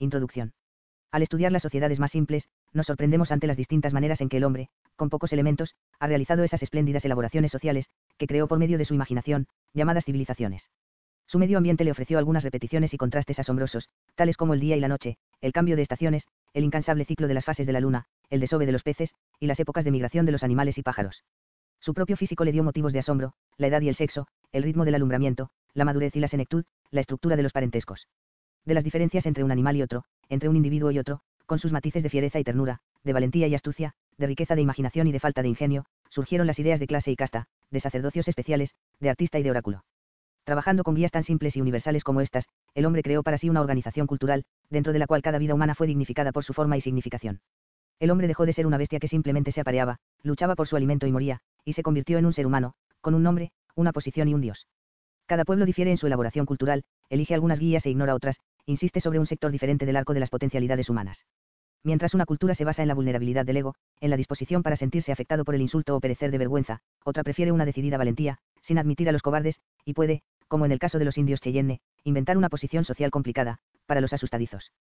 Introducción. Al estudiar las sociedades más simples, nos sorprendemos ante las distintas maneras en que el hombre, con pocos elementos, ha realizado esas espléndidas elaboraciones sociales, que creó por medio de su imaginación, llamadas civilizaciones. Su medio ambiente le ofreció algunas repeticiones y contrastes asombrosos, tales como el día y la noche, el cambio de estaciones, el incansable ciclo de las fases de la luna, el desove de los peces, y las épocas de migración de los animales y pájaros. Su propio físico le dio motivos de asombro, la edad y el sexo, el ritmo del alumbramiento, la madurez y la senectud, la estructura de los parentescos. De las diferencias entre un animal y otro, entre un individuo y otro, con sus matices de fiereza y ternura, de valentía y astucia, de riqueza de imaginación y de falta de ingenio, surgieron las ideas de clase y casta, de sacerdocios especiales, de artista y de oráculo. Trabajando con guías tan simples y universales como estas, el hombre creó para sí una organización cultural, dentro de la cual cada vida humana fue dignificada por su forma y significación. El hombre dejó de ser una bestia que simplemente se apareaba, luchaba por su alimento y moría, y se convirtió en un ser humano, con un nombre, una posición y un dios. Cada pueblo difiere en su elaboración cultural, elige algunas guías e ignora otras, insiste sobre un sector diferente del arco de las potencialidades humanas. Mientras una cultura se basa en la vulnerabilidad del ego, en la disposición para sentirse afectado por el insulto o perecer de vergüenza, otra prefiere una decidida valentía, sin admitir a los cobardes, y puede, como en el caso de los indios Cheyenne, inventar una posición social complicada, para los asustadizos.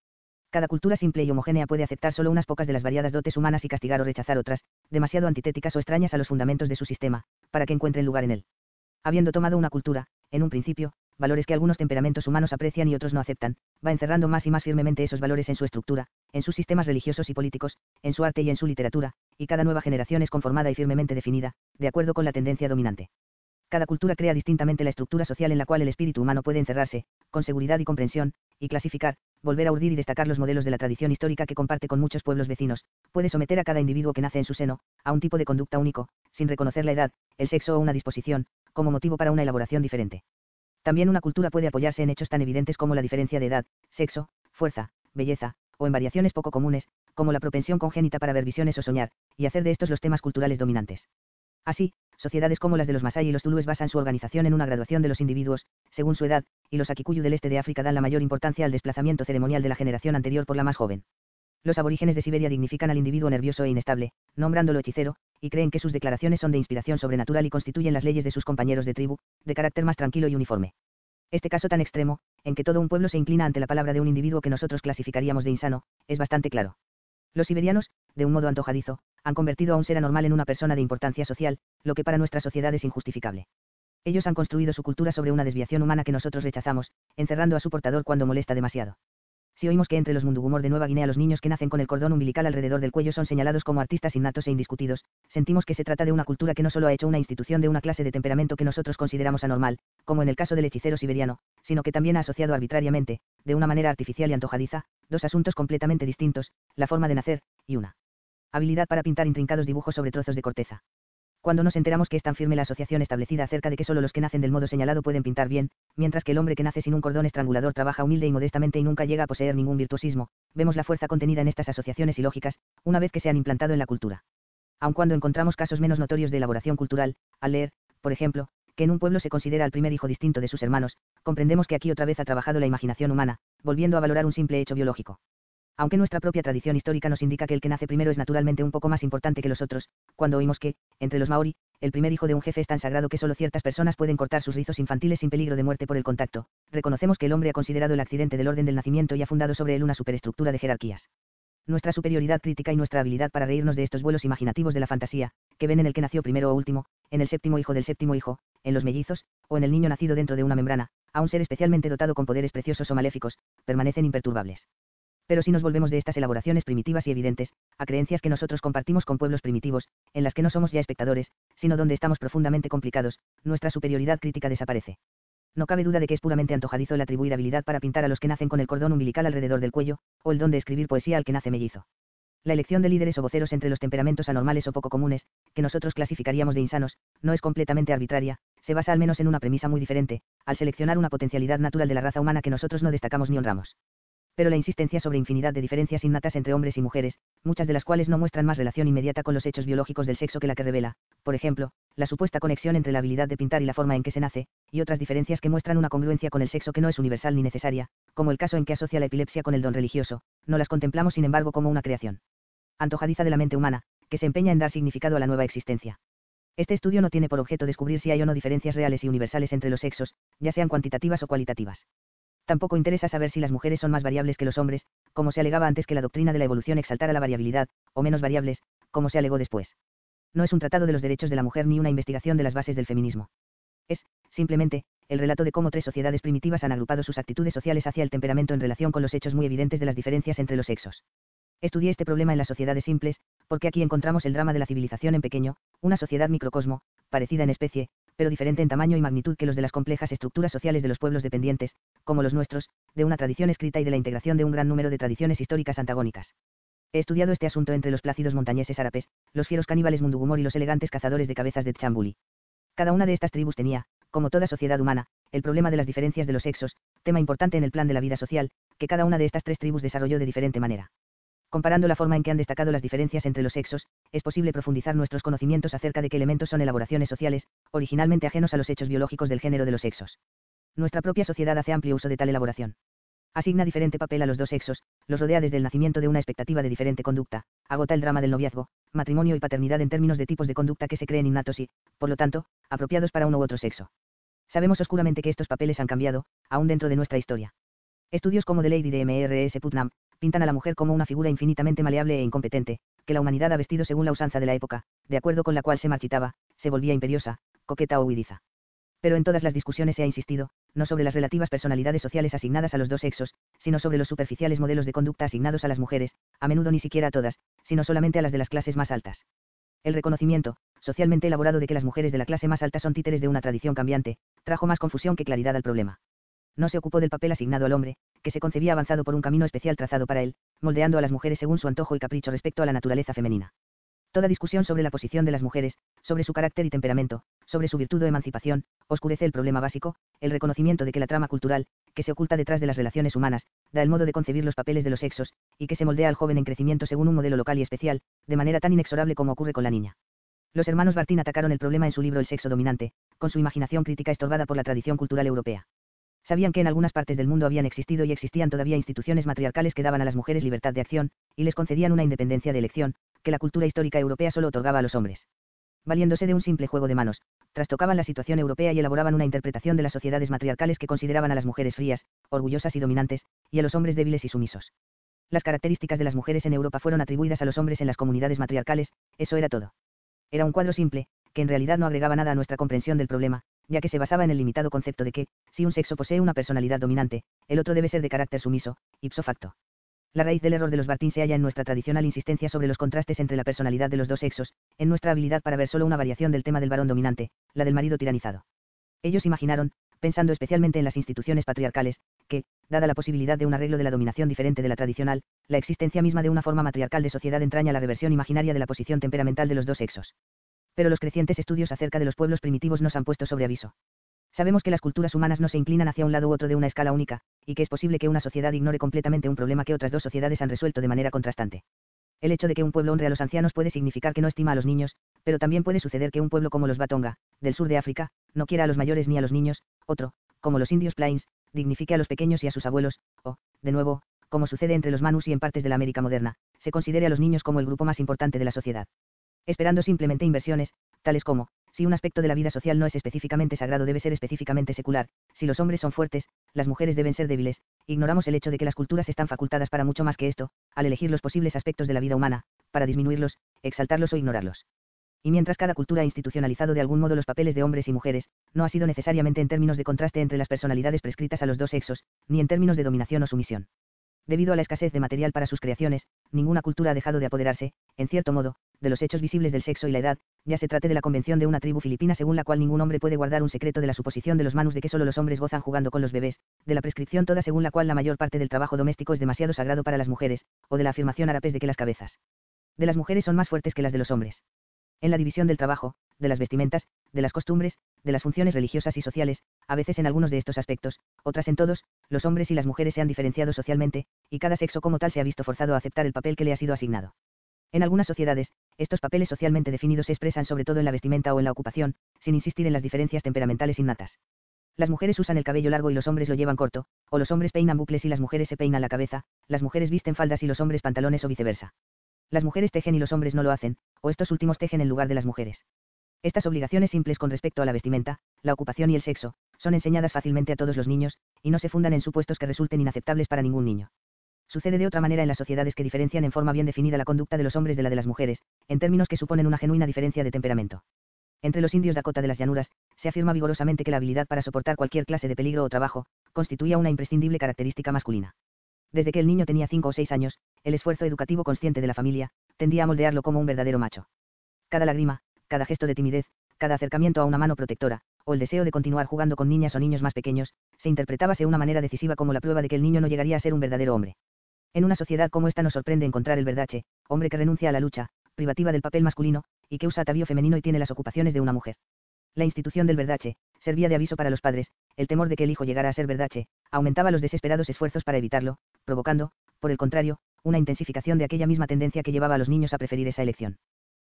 Cada cultura simple y homogénea puede aceptar solo unas pocas de las variadas dotes humanas y castigar o rechazar otras, demasiado antitéticas o extrañas a los fundamentos de su sistema, para que encuentren lugar en él. Habiendo tomado una cultura, en un principio, valores que algunos temperamentos humanos aprecian y otros no aceptan, va encerrando más y más firmemente esos valores en su estructura, en sus sistemas religiosos y políticos, en su arte y en su literatura, y cada nueva generación es conformada y firmemente definida, de acuerdo con la tendencia dominante. Cada cultura crea distintamente la estructura social en la cual el espíritu humano puede encerrarse, con seguridad y comprensión, y clasificar, volver a urdir y destacar los modelos de la tradición histórica que comparte con muchos pueblos vecinos, puede someter a cada individuo que nace en su seno, a un tipo de conducta único, sin reconocer la edad, el sexo o una disposición, como motivo para una elaboración diferente. También una cultura puede apoyarse en hechos tan evidentes como la diferencia de edad, sexo, fuerza, belleza, o en variaciones poco comunes, como la propensión congénita para ver visiones o soñar, y hacer de estos los temas culturales dominantes. Así, sociedades como las de los Masai y los Zulúes basan su organización en una graduación de los individuos, según su edad, y los Akikuyu del este de África dan la mayor importancia al desplazamiento ceremonial de la generación anterior por la más joven. Los aborígenes de Siberia dignifican al individuo nervioso e inestable, nombrándolo hechicero, y creen que sus declaraciones son de inspiración sobrenatural y constituyen las leyes de sus compañeros de tribu, de carácter más tranquilo y uniforme. Este caso tan extremo, en que todo un pueblo se inclina ante la palabra de un individuo que nosotros clasificaríamos de insano, es bastante claro. Los siberianos, de un modo antojadizo, han convertido a un ser anormal en una persona de importancia social, lo que para nuestra sociedad es injustificable. Ellos han construido su cultura sobre una desviación humana que nosotros rechazamos, encerrando a su portador cuando molesta demasiado. Si oímos que entre los Mundugumor de Nueva Guinea los niños que nacen con el cordón umbilical alrededor del cuello son señalados como artistas innatos e indiscutidos, sentimos que se trata de una cultura que no solo ha hecho una institución de una clase de temperamento que nosotros consideramos anormal, como en el caso del hechicero siberiano, sino que también ha asociado arbitrariamente, de una manera artificial y antojadiza, dos asuntos completamente distintos, la forma de nacer, y una habilidad para pintar intrincados dibujos sobre trozos de corteza. Cuando nos enteramos que es tan firme la asociación establecida acerca de que solo los que nacen del modo señalado pueden pintar bien, mientras que el hombre que nace sin un cordón estrangulador trabaja humilde y modestamente y nunca llega a poseer ningún virtuosismo, vemos la fuerza contenida en estas asociaciones ilógicas, una vez que se han implantado en la cultura. Aun cuando encontramos casos menos notorios de elaboración cultural, al leer, por ejemplo, que en un pueblo se considera al primer hijo distinto de sus hermanos, comprendemos que aquí otra vez ha trabajado la imaginación humana, volviendo a valorar un simple hecho biológico aunque nuestra propia tradición histórica nos indica que el que nace primero es naturalmente un poco más importante que los otros, cuando oímos que, entre los maori, el primer hijo de un jefe es tan sagrado que solo ciertas personas pueden cortar sus rizos infantiles sin peligro de muerte por el contacto, reconocemos que el hombre ha considerado el accidente del orden del nacimiento y ha fundado sobre él una superestructura de jerarquías. Nuestra superioridad crítica y nuestra habilidad para reírnos de estos vuelos imaginativos de la fantasía, que ven en el que nació primero o último, en el séptimo hijo del séptimo hijo, en los mellizos, o en el niño nacido dentro de una membrana, a un ser especialmente dotado con poderes preciosos o maléficos, permanecen imperturbables. Pero si nos volvemos de estas elaboraciones primitivas y evidentes, a creencias que nosotros compartimos con pueblos primitivos, en las que no somos ya espectadores, sino donde estamos profundamente complicados, nuestra superioridad crítica desaparece. No cabe duda de que es puramente antojadizo el atribuir habilidad para pintar a los que nacen con el cordón umbilical alrededor del cuello, o el don de escribir poesía al que nace mellizo. La elección de líderes o voceros entre los temperamentos anormales o poco comunes, que nosotros clasificaríamos de insanos, no es completamente arbitraria, se basa al menos en una premisa muy diferente, al seleccionar una potencialidad natural de la raza humana que nosotros no destacamos ni honramos Pero la insistencia sobre infinidad de diferencias innatas entre hombres y mujeres, muchas de las cuales no muestran más relación inmediata con los hechos biológicos del sexo que la que revela, por ejemplo, la supuesta conexión entre la habilidad de pintar y la forma en que se nace, y otras diferencias que muestran una congruencia con el sexo que no es universal ni necesaria, como el caso en que asocia la epilepsia con el don religioso, no las contemplamos sin embargo como una creación antojadiza de la mente humana, que se empeña en dar significado a la nueva existencia. Este estudio no tiene por objeto descubrir si hay o no diferencias reales y universales entre los sexos, ya sean cuantitativas o cualitativas. Tampoco interesa saber si las mujeres son más variables que los hombres, como se alegaba antes que la doctrina de la evolución exaltara la variabilidad, o menos variables, como se alegó después. No es un tratado de los derechos de la mujer ni una investigación de las bases del feminismo. Es, simplemente, el relato de cómo tres sociedades primitivas han agrupado sus actitudes sociales hacia el temperamento en relación con los hechos muy evidentes de las diferencias entre los sexos. Estudié este problema en las sociedades simples, porque aquí encontramos el drama de la civilización en pequeño, una sociedad microcosmo, parecida en especie, pero diferente en tamaño y magnitud que los de las complejas estructuras sociales de los pueblos dependientes, como los nuestros, de una tradición escrita y de la integración de un gran número de tradiciones históricas antagónicas. He estudiado este asunto entre los plácidos montañeses árabes, los fieros caníbales mundugumor y los elegantes cazadores de cabezas de Chambuli. Cada una de estas tribus tenía, como toda sociedad humana, el problema de las diferencias de los sexos, tema importante en el plan de la vida social, que cada una de estas tres tribus desarrolló de diferente manera. Comparando la forma en que han destacado las diferencias entre los sexos, es posible profundizar nuestros conocimientos acerca de qué elementos son elaboraciones sociales, originalmente ajenos a los hechos biológicos del género de los sexos. Nuestra propia sociedad hace amplio uso de tal elaboración. Asigna diferente papel a los dos sexos, los rodea desde el nacimiento de una expectativa de diferente conducta, agota el drama del noviazgo, matrimonio y paternidad en términos de tipos de conducta que se creen innatos y, por lo tanto, apropiados para uno u otro sexo. Sabemos oscuramente que estos papeles han cambiado, aún dentro de nuestra historia. Estudios como de Lady de M.R.S. Putnam, pintan a la mujer como una figura infinitamente maleable e incompetente, que la humanidad ha vestido según la usanza de la época, de acuerdo con la cual se marchitaba, se volvía imperiosa, coqueta o huidiza. Pero en todas las discusiones se ha insistido, no sobre las relativas personalidades sociales asignadas a los dos sexos, sino sobre los superficiales modelos de conducta asignados a las mujeres, a menudo ni siquiera a todas, sino solamente a las de las clases más altas. El reconocimiento, socialmente elaborado de que las mujeres de la clase más alta son títeres de una tradición cambiante, trajo más confusión que claridad al problema. No se ocupó del papel asignado al hombre, que se concebía avanzado por un camino especial trazado para él, moldeando a las mujeres según su antojo y capricho respecto a la naturaleza femenina. Toda discusión sobre la posición de las mujeres, sobre su carácter y temperamento, sobre su virtud o emancipación, oscurece el problema básico, el reconocimiento de que la trama cultural, que se oculta detrás de las relaciones humanas, da el modo de concebir los papeles de los sexos, y que se moldea al joven en crecimiento según un modelo local y especial, de manera tan inexorable como ocurre con la niña. Los hermanos Bartín atacaron el problema en su libro El sexo dominante, con su imaginación crítica estorbada por la tradición cultural europea. Sabían que en algunas partes del mundo habían existido y existían todavía instituciones matriarcales que daban a las mujeres libertad de acción, y les concedían una independencia de elección, que la cultura histórica europea solo otorgaba a los hombres. Valiéndose de un simple juego de manos, trastocaban la situación europea y elaboraban una interpretación de las sociedades matriarcales que consideraban a las mujeres frías, orgullosas y dominantes, y a los hombres débiles y sumisos. Las características de las mujeres en Europa fueron atribuidas a los hombres en las comunidades matriarcales, eso era todo. Era un cuadro simple, que en realidad no agregaba nada a nuestra comprensión del problema, ya que se basaba en el limitado concepto de que, si un sexo posee una personalidad dominante, el otro debe ser de carácter sumiso, ipso facto. La raíz del error de los Bartín se halla en nuestra tradicional insistencia sobre los contrastes entre la personalidad de los dos sexos, en nuestra habilidad para ver solo una variación del tema del varón dominante, la del marido tiranizado. Ellos imaginaron, pensando especialmente en las instituciones patriarcales, que, dada la posibilidad de un arreglo de la dominación diferente de la tradicional, la existencia misma de una forma matriarcal de sociedad entraña la reversión imaginaria de la posición temperamental de los dos sexos pero los crecientes estudios acerca de los pueblos primitivos nos han puesto sobre aviso. Sabemos que las culturas humanas no se inclinan hacia un lado u otro de una escala única, y que es posible que una sociedad ignore completamente un problema que otras dos sociedades han resuelto de manera contrastante. El hecho de que un pueblo honre a los ancianos puede significar que no estima a los niños, pero también puede suceder que un pueblo como los Batonga, del sur de África, no quiera a los mayores ni a los niños, otro, como los indios Plains, dignifique a los pequeños y a sus abuelos, o, de nuevo, como sucede entre los Manus y en partes de la América moderna, se considere a los niños como el grupo más importante de la sociedad esperando simplemente inversiones, tales como, si un aspecto de la vida social no es específicamente sagrado debe ser específicamente secular, si los hombres son fuertes, las mujeres deben ser débiles, ignoramos el hecho de que las culturas están facultadas para mucho más que esto, al elegir los posibles aspectos de la vida humana, para disminuirlos, exaltarlos o ignorarlos. Y mientras cada cultura ha institucionalizado de algún modo los papeles de hombres y mujeres, no ha sido necesariamente en términos de contraste entre las personalidades prescritas a los dos sexos, ni en términos de dominación o sumisión. Debido a la escasez de material para sus creaciones, ninguna cultura ha dejado de apoderarse, en cierto modo, de los hechos visibles del sexo y la edad, ya se trate de la convención de una tribu filipina según la cual ningún hombre puede guardar un secreto de la suposición de los manus de que solo los hombres gozan jugando con los bebés, de la prescripción toda según la cual la mayor parte del trabajo doméstico es demasiado sagrado para las mujeres, o de la afirmación árabes de que las cabezas de las mujeres son más fuertes que las de los hombres. En la división del trabajo, de las vestimentas, de las costumbres, de las funciones religiosas y sociales, a veces en algunos de estos aspectos, otras en todos, los hombres y las mujeres se han diferenciado socialmente, y cada sexo como tal se ha visto forzado a aceptar el papel que le ha sido asignado. En algunas sociedades, estos papeles socialmente definidos se expresan sobre todo en la vestimenta o en la ocupación, sin insistir en las diferencias temperamentales innatas. Las mujeres usan el cabello largo y los hombres lo llevan corto, o los hombres peinan bucles y las mujeres se peinan la cabeza, las mujeres visten faldas y los hombres pantalones o viceversa. Las mujeres tejen y los hombres no lo hacen, o estos últimos tejen en lugar de las mujeres. Estas obligaciones simples con respecto a la vestimenta, la ocupación y el sexo, son enseñadas fácilmente a todos los niños, y no se fundan en supuestos que resulten inaceptables para ningún niño. Sucede de otra manera en las sociedades que diferencian en forma bien definida la conducta de los hombres de la de las mujeres, en términos que suponen una genuina diferencia de temperamento. Entre los indios Dakota de las llanuras, se afirma vigorosamente que la habilidad para soportar cualquier clase de peligro o trabajo, constituía una imprescindible característica masculina. Desde que el niño tenía 5 o 6 años, el esfuerzo educativo consciente de la familia, tendía a moldearlo como un verdadero macho. Cada lágrima, cada gesto de timidez, cada acercamiento a una mano protectora, o el deseo de continuar jugando con niñas o niños más pequeños, se interpretaba de una manera decisiva como la prueba de que el niño no llegaría a ser un verdadero hombre. En una sociedad como esta nos sorprende encontrar el verdache, hombre que renuncia a la lucha, privativa del papel masculino, y que usa atavío femenino y tiene las ocupaciones de una mujer. La institución del verdache, servía de aviso para los padres, el temor de que el hijo llegara a ser verdache, aumentaba los desesperados esfuerzos para evitarlo, provocando, por el contrario, una intensificación de aquella misma tendencia que llevaba a los niños a preferir esa elección.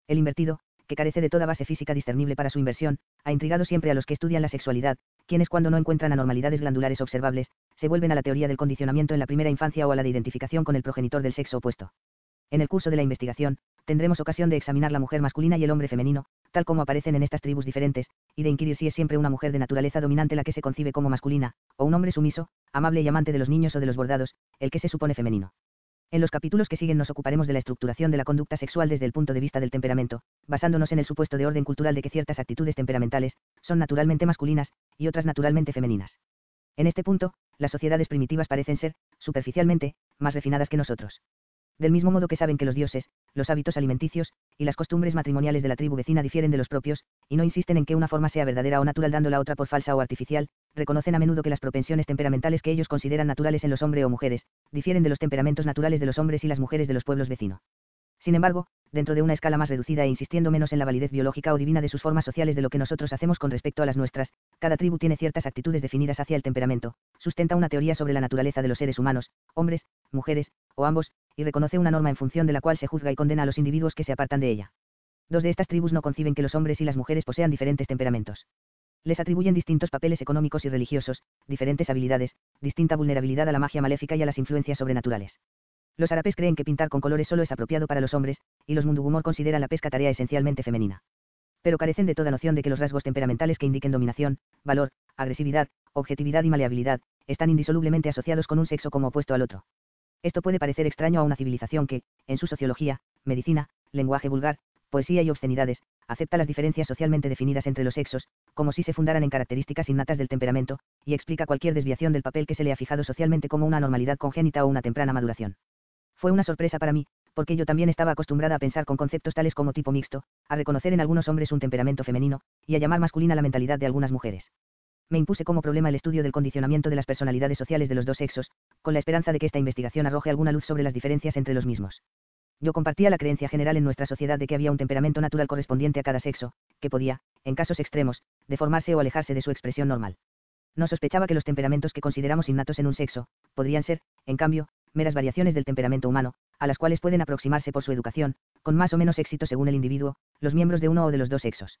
El invertido, que carece de toda base física discernible para su inversión, ha intrigado siempre a los que estudian la sexualidad, quienes cuando no encuentran anormalidades glandulares observables, se vuelven a la teoría del condicionamiento en la primera infancia o a la de identificación con el progenitor del sexo opuesto. En el curso de la investigación, tendremos ocasión de examinar la mujer masculina y el hombre femenino, tal como aparecen en estas tribus diferentes, y de inquirir si es siempre una mujer de naturaleza dominante la que se concibe como masculina, o un hombre sumiso, amable y amante de los niños o de los bordados, el que se supone femenino. En los capítulos que siguen nos ocuparemos de la estructuración de la conducta sexual desde el punto de vista del temperamento, basándonos en el supuesto de orden cultural de que ciertas actitudes temperamentales son naturalmente masculinas y otras naturalmente femeninas. En este punto, las sociedades primitivas parecen ser, superficialmente, más refinadas que nosotros. Del mismo modo que saben que los dioses, los hábitos alimenticios, y las costumbres matrimoniales de la tribu vecina difieren de los propios, y no insisten en que una forma sea verdadera o natural dando la otra por falsa o artificial, reconocen a menudo que las propensiones temperamentales que ellos consideran naturales en los hombres o mujeres, difieren de los temperamentos naturales de los hombres y las mujeres de los pueblos vecinos. Sin embargo, dentro de una escala más reducida e insistiendo menos en la validez biológica o divina de sus formas sociales de lo que nosotros hacemos con respecto a las nuestras, cada tribu tiene ciertas actitudes definidas hacia el temperamento, sustenta una teoría sobre la naturaleza de los seres humanos, hombres, mujeres, o ambos, y reconoce una norma en función de la cual se juzga y condena a los individuos que se apartan de ella. Dos de estas tribus no conciben que los hombres y las mujeres posean diferentes temperamentos. Les atribuyen distintos papeles económicos y religiosos, diferentes habilidades, distinta vulnerabilidad a la magia maléfica y a las influencias sobrenaturales. Los árabes creen que pintar con colores solo es apropiado para los hombres, y los mundugumor consideran la pesca tarea esencialmente femenina. Pero carecen de toda noción de que los rasgos temperamentales que indiquen dominación, valor, agresividad, objetividad y maleabilidad, están indisolublemente asociados con un sexo como opuesto al otro. Esto puede parecer extraño a una civilización que, en su sociología, medicina, lenguaje vulgar, poesía y obscenidades, acepta las diferencias socialmente definidas entre los sexos, como si se fundaran en características innatas del temperamento, y explica cualquier desviación del papel que se le ha fijado socialmente como una normalidad congénita o una temprana maduración. Fue una sorpresa para mí, porque yo también estaba acostumbrada a pensar con conceptos tales como tipo mixto, a reconocer en algunos hombres un temperamento femenino, y a llamar masculina la mentalidad de algunas mujeres me impuse como problema el estudio del condicionamiento de las personalidades sociales de los dos sexos, con la esperanza de que esta investigación arroje alguna luz sobre las diferencias entre los mismos. Yo compartía la creencia general en nuestra sociedad de que había un temperamento natural correspondiente a cada sexo, que podía, en casos extremos, deformarse o alejarse de su expresión normal. No sospechaba que los temperamentos que consideramos innatos en un sexo, podrían ser, en cambio, meras variaciones del temperamento humano, a las cuales pueden aproximarse por su educación, con más o menos éxito según el individuo, los miembros de uno o de los dos sexos.